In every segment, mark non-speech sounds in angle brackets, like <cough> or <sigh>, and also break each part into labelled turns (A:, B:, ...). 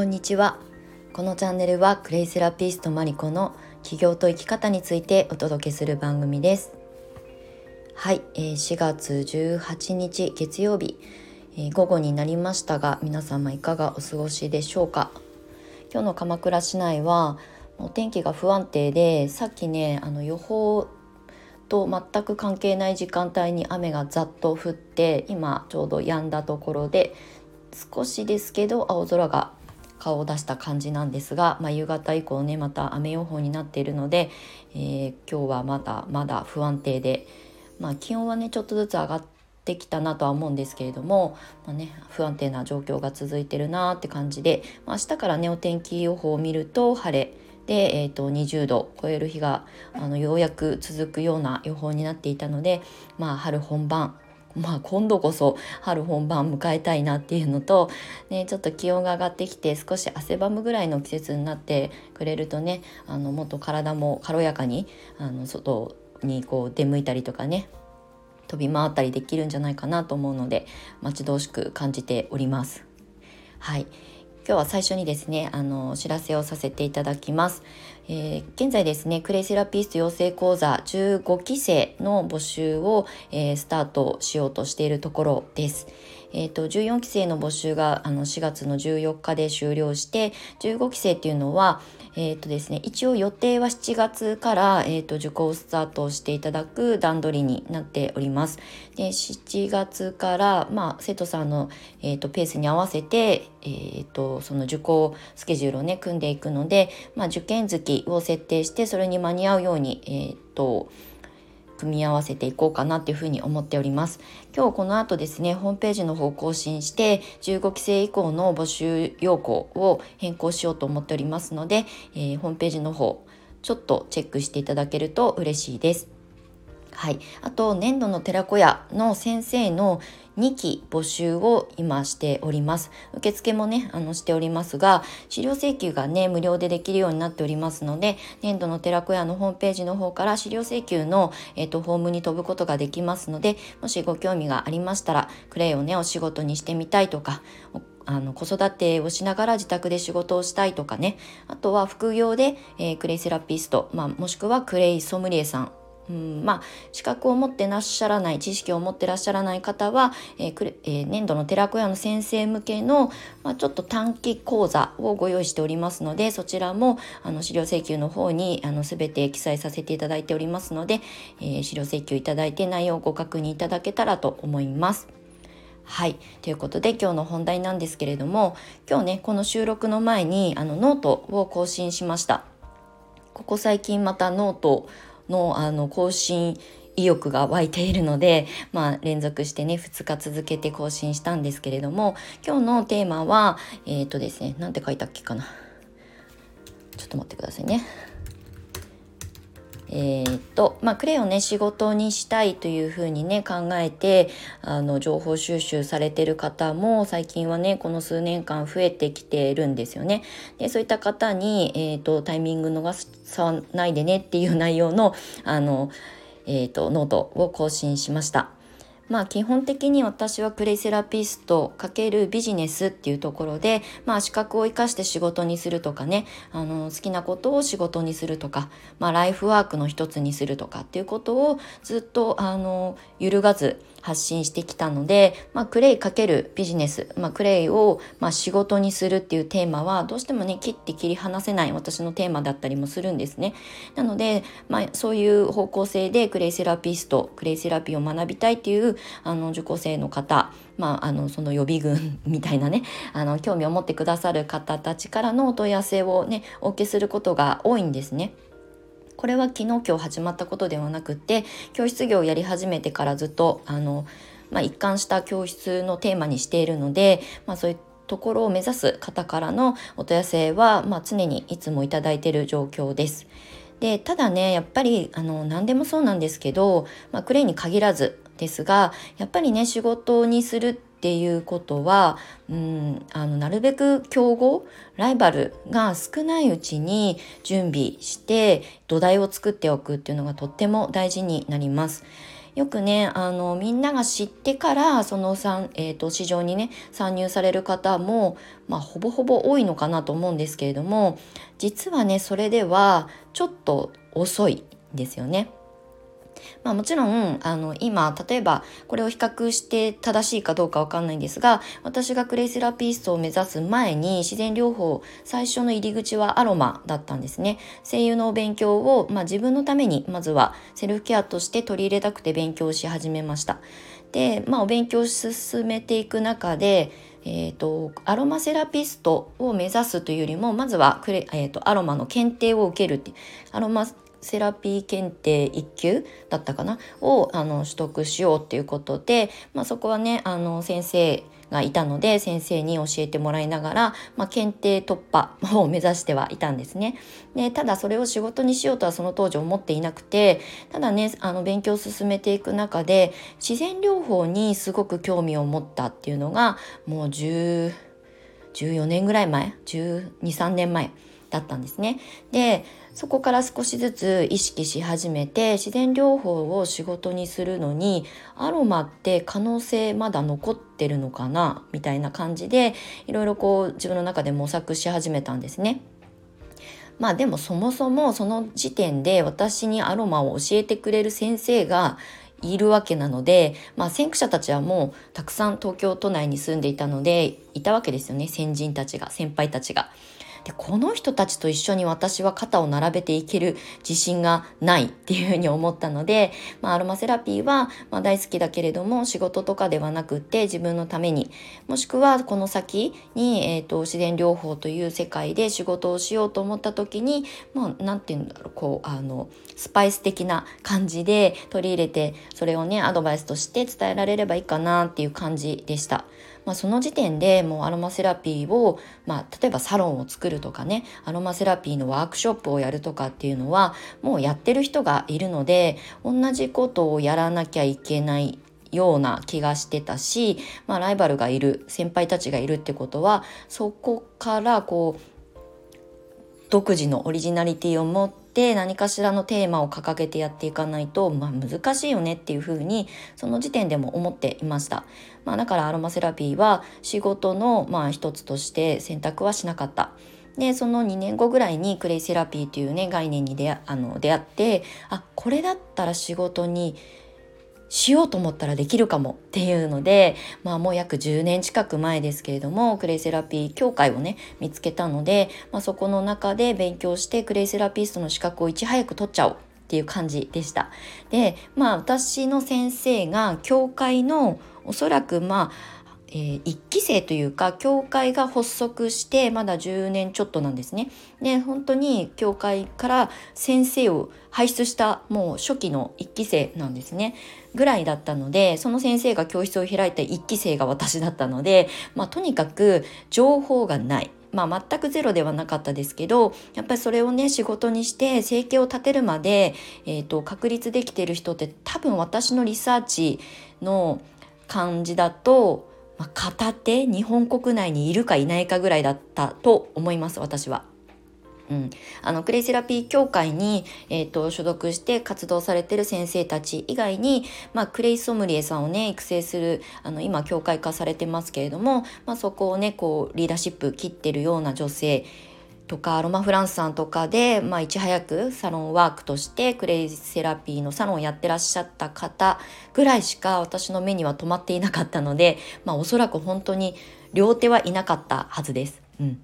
A: こんにちは。このチャンネルはクレイセラピストマリコの起業と生き方についてお届けする番組です。はい、えー、4月18日月曜日、えー、午後になりましたが皆様いかがお過ごしでしょうか？今日の鎌倉市内はお天気が不安定でさっきねあの予報と全く関係ない時間帯に雨がざっと降って今ちょうど止んだところで少しですけど青空が顔を出した感じなんですが、まあ、夕方以降ねまた雨予報になっているので、えー、今日はまだまだ不安定で、まあ、気温はねちょっとずつ上がってきたなとは思うんですけれども、まあね、不安定な状況が続いてるなって感じで、まあ、明日からねお天気予報を見ると晴れで、えーと、20度超える日があのようやく続くような予報になっていたので、まあ、春本番まあ今度こそ春本番迎えたいなっていうのと、ね、ちょっと気温が上がってきて少し汗ばむぐらいの季節になってくれるとねあのもっと体も軽やかにあの外にこう出向いたりとかね飛び回ったりできるんじゃないかなと思うので待ち遠しく感じております。はい今日は最初にですねあのお知らせをさせていただきます、えー、現在ですねクレイセラピスト養成講座15期生の募集を、えー、スタートしようとしているところです。えーと、14期生の募集があの4月の14日で終了して15期生っていうのは、えーとですね、一応予定は7月から、えーと、受講スタートしていただく段取りになっております。で7月から、まあ、生徒さんの、えーと、ペースに合わせて、えー、とその受講スケジュールをね組んでいくので、まあ、受験月を設定してそれに間に合うように、えー、と組み合わせていこうかなっていうふうに思っております。今日この後ですね、ホームページの方更新して15期生以降の募集要項を変更しようと思っておりますので、えー、ホームページの方ちょっとチェックしていただけると嬉しいです。はい、あと年度の寺子屋の先生の2期募集を今しております。受付もね、あのしておりますが、資料請求がね、無料でできるようになっておりますので、年度の寺子屋のホームページの方から資料請求の、えっ、と、フォームに飛ぶことができますので、もしご興味がありましたら、クレイをね、お仕事にしてみたいとか、あの子育てをしながら自宅で仕事をしたいとかねあとは副業で、えー、クレイセラピスト、まあ、もしくはクレイソムリエさんうん、まあ資格を持ってらっしゃらない知識を持ってらっしゃらない方は、えーえー、年度の寺子屋の先生向けの、まあ、ちょっと短期講座をご用意しておりますのでそちらもあの資料請求の方にあの全て記載させていただいておりますので、えー、資料請求いただいて内容をご確認いただけたらと思います。はい。ということで今日の本題なんですけれども今日ねこの収録の前にあのノートを更新しました。ここ最近またノートのあの更新意欲が湧いているので、<laughs> まあ、連続してね2日続けて更新したんですけれども今日のテーマはえっ、ー、とですね何て書いたっけかなちょっと待ってくださいね。えー、っとまあ、クレヨンね仕事にしたいというふうにね考えてあの情報収集されてる方も最近はねこの数年間増えてきてるんですよね。でそういった方に、えー、っとタイミング逃さないでねっていう内容のあの、えー、っとノートを更新しました。まあ基本的に私はプレイセラピスト×ビジネスっていうところで、まあ資格を生かして仕事にするとかね、あの好きなことを仕事にするとか、まあライフワークの一つにするとかっていうことをずっとあの揺るがず発信してきたので、まあ、クレイかけるビジネス、まあ、クレイを、まあ、仕事にするっていうテーマはどうしてもね切って切り離せない私のテーマだったりもするんですね。なので、まあ、そういう方向性でクレイセラピストクレイセラピーを学びたいっていうあの受講生の方まあ、あのその予備軍 <laughs> みたいなねあの興味を持ってくださる方たちからのお問い合わせをねお受けすることが多いんですね。これは昨日今日始まったことではなくて教室業をやり始めてからずっとあの、まあ、一貫した教室のテーマにしているので、まあ、そういうところを目指す方からのお問い合わせは、まあ、常にいつもいただいている状況です。でただねやっぱりあの何でもそうなんですけど、まあ、クレイに限らずですがやっぱりね仕事にするっていうことは、うん、あのなるべく競合ライバルが少ないうちに準備して土台を作っておくっていうのがとっても大事になります。よくねあのみんなが知ってからそのえーと、市場にね参入される方も、まあ、ほぼほぼ多いのかなと思うんですけれども実はねそれではちょっと遅いんですよね。まあ、もちろんあの今例えばこれを比較して正しいかどうかわかんないんですが私がクレイセラピストを目指す前に自然療法最初の入り口はアロマだったんですね。声優のお勉強を、まあ、自分のためにまずはセルフケアとして取り入れたくて勉強し始めました。で、まあ、お勉強を進めていく中でえーと、アロマセラピストを目指すというよりもまずはクレ、えーとアロマの検定を受けるってアロマセラピー検定1級だったかな？をあの取得しようっていうことで、まあ、そこはねあの先生がいたので先生に教えてもらいながら、まあ、検定突破を目指してはいたんですね。でただそれを仕事にしようとはその当時思っていなくてただねあの勉強を進めていく中で自然療法にすごく興味を持ったっていうのがもう10 14年ぐらい前？123年前？だったんですね。でそこから少しずつ意識し始めて自然療法を仕事にするのにアロマって可能性まだ残ってるのかなみたいな感じでいろいろこう自分の中で模索し始めたんですね。まあでもそもそもその時点で私にアロマを教えてくれる先生がいるわけなので、まあ、先駆者たちはもうたくさん東京都内に住んでいたのでいたわけですよね先人たちが先輩たちが。でこの人たちと一緒に私は肩を並べていける自信がないっていうふうに思ったので、まあ、アロマセラピーは、まあ、大好きだけれども仕事とかではなくって自分のためにもしくはこの先に、えーと、自然療法という世界で仕事をしようと思った時にまあ、て言うんだろうこうあのスパイス的な感じで取り入れてそれをねアドバイスとして伝えられればいいかなっていう感じでした。まあ、その時点でもうアロマセラピーを、まあ、例えばサロンを作るとかねアロマセラピーのワークショップをやるとかっていうのはもうやってる人がいるので同じことをやらなきゃいけないような気がしてたし、まあ、ライバルがいる先輩たちがいるってことはそこからこう独自のオリジナリティを持って何かしらのテーマを掲げてやっていかないと、まあ、難しいよねっていうふうにその時点でも思っていました、まあ、だからアロマセラピーは仕事のまあ一つとして選択はしなかった。でその2年後ぐらいにクレイセラピーというね概念に出あの出会ってあこれだったら仕事にしようと思ったらできるかもっていうので、まあもう約10年近く前ですけれども、クレイセラピー協会をね、見つけたので、まあ、そこの中で勉強してクレイセラピストの資格をいち早く取っちゃおうっていう感じでした。で、まあ私の先生が協会のおそらくまあえー、1期生というか教会が発足してまだ10年ちょっとなんですね。で本当に教会から先生を輩出したもう初期の1期生なんですねぐらいだったのでその先生が教室を開いた1期生が私だったので、まあ、とにかく情報がない。まあ、全くゼロではなかったですけどやっぱりそれをね仕事にして生計を立てるまで、えーと確立できてる人って多分私のリサーチの感じだとまあ、片手日本国内にいるかいないかぐらいだったと思います私は。うん、あのクレイセラピー協会に、えーと、所属して活動されてる先生たち以外に、まあ、クレイソムリエさんをね育成するあの今協会化されてますけれども、まあ、そこをねこうリーダーシップ切ってるような女性とかロマフランスさんとかで、まあ、いち早くサロンワークとしてクレイジセラピーのサロンをやってらっしゃった方ぐらいしか私の目には止まっていなかったので、まあ、おそらく本当に両手はいなかったはずです。うん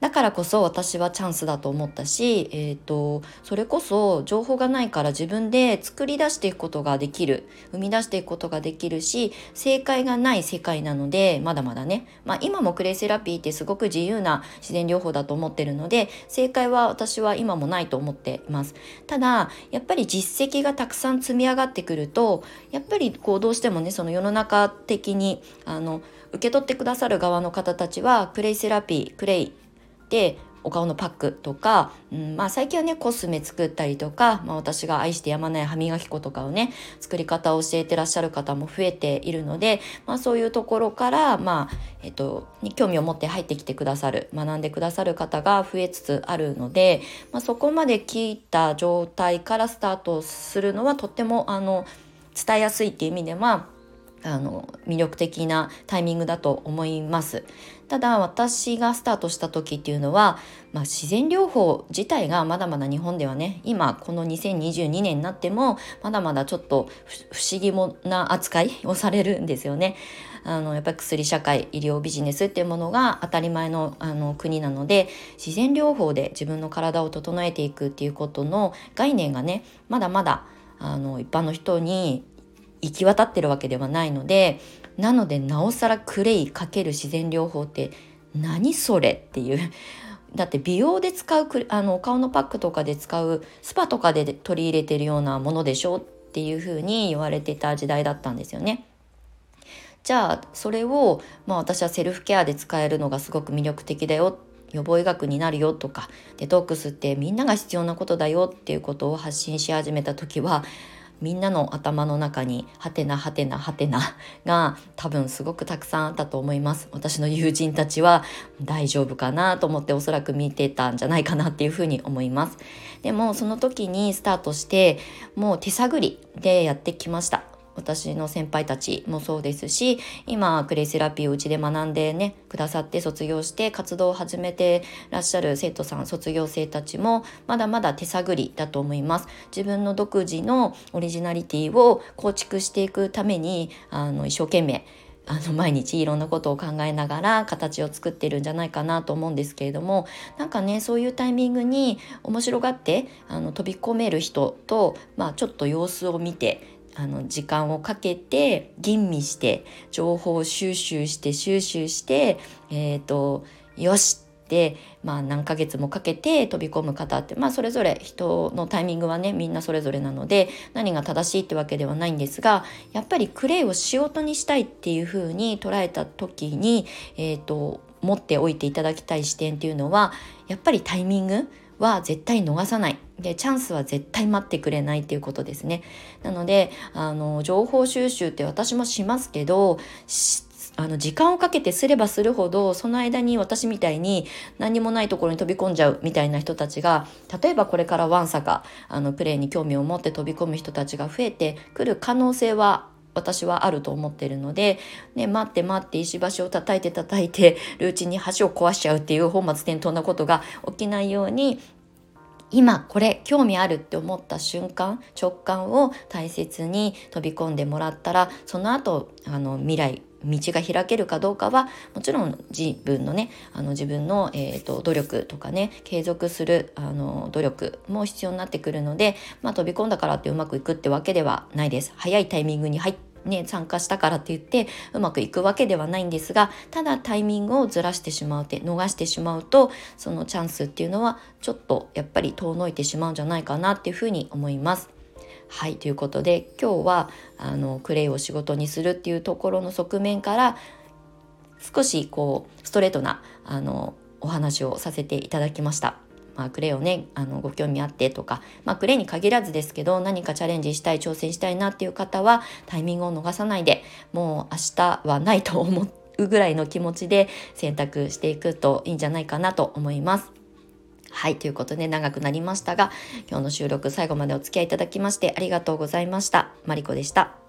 A: だからこそ私はチャンスだと思ったし、えーと、それこそ情報がないから自分で作り出していくことができる生み出していくことができるし正解がない世界なのでまだまだね、まあ、今もクレイセラピーってすごく自由な自然療法だと思ってるので正解は私は今もないと思っています。ただやっぱり実績がたくさん積み上がってくるとやっぱりこうどうしてもねその世の中的にあの受け取ってくださる側の方たちはクレイセラピークレイでお顔のパックとか、うんまあ、最近はねコスメ作ったりとか、まあ、私が愛してやまない歯磨き粉とかをね作り方を教えてらっしゃる方も増えているので、まあ、そういうところから、まあえっと、に興味を持って入ってきてくださる学んでくださる方が増えつつあるので、まあ、そこまで聞いた状態からスタートするのはとってもあの伝えやすいっていう意味ではあの魅力的なタイミングだと思いますただ私がスタートした時っていうのは、まあ、自然療法自体がまだまだ日本ではね今この2022年になってもまだまだちょっと不思議もな扱いをされるんですよね。あのやっぱり薬社会医療ビジネスっていうものが当たり前のあの国なので自然療法で自分の体を整えていくっていうことの概念がねまだまだあの一般の人に行き渡ってるわけではないのでなのでなおさらクレイかける自然療法って何それっていう <laughs> だって美容で使うあのお顔のパックとかで使うスパとかで取り入れてるようなものでしょっていうふうに言われてた時代だったんですよね。じゃあそれを、まあ、私はセルフケアで使えるのがすごく魅力的だよ予防医学になるよとかデトックスってみんなが必要なことだよっていうことを発信し始めた時はみんなの頭の中にハテナハテナハテナが多分すごくたくさんあったと思います。私の友人たちは大丈夫かなと思っておそらく見てたんじゃないかなっていうふうに思います。でもその時にスタートしてもう手探りでやってきました。私の先輩たちもそうですし今クレイセラピーをうちで学んでねくださって卒業して活動を始めてらっしゃる生徒さん卒業生たちもまだまだ手探りだと思います。自分の独自のオリジナリティを構築していくためにあの一生懸命あの毎日いろんなことを考えながら形を作ってるんじゃないかなと思うんですけれどもなんかねそういうタイミングに面白がってあの飛び込める人と、まあ、ちょっと様子を見てあの時間をかけて吟味して情報を収集して収集してえっ、ー、とよしってまあ何ヶ月もかけて飛び込む方ってまあそれぞれ人のタイミングはねみんなそれぞれなので何が正しいってわけではないんですがやっぱりクレイを仕事にしたいっていうふうに捉えた時にえっ、ー、と持っておいていただきたい視点っていうのはやっぱりタイミングは絶対逃さない。でチャンスは絶対待ってくれないっていうことですね。なのであの情報収集って私もしますけどあの時間をかけてすればするほどその間に私みたいに何にもないところに飛び込んじゃうみたいな人たちが例えばこれからワンサかあのプレーに興味を持って飛び込む人たちが増えてくる可能性は私はあると思ってるので、ね、待って待って石橋を叩いて叩いてるうちに橋を壊しちゃうっていう本末転倒なことが起きないように今これ興味あるって思った瞬間直感を大切に飛び込んでもらったらその後あの未来道が開けるかどうかはもちろん自分のねあの自分の、えーと、努力とかね継続するあの努力も必要になってくるので、まあ、飛び込んだからってうまくいくってわけではないです。早いタイミングに入ってね、参加したからって言ってうまくいくわけではないんですがただタイミングをずらしてしまうって逃してしまうとそのチャンスっていうのはちょっとやっぱり遠のいてしまうんじゃないかなっていうふうに思います。はいということで今日はあのクレイを仕事にするっていうところの側面から少しこうストレートなあのお話をさせていただきました。まあ、クレイをねあのご興味あってとか、まあ、クレイに限らずですけど何かチャレンジしたい挑戦したいなっていう方はタイミングを逃さないでもう明日はないと思うぐらいの気持ちで選択していくといいんじゃないかなと思います。はい、ということで長くなりましたが今日の収録最後までお付き合いいただきましてありがとうございました。マリコでした。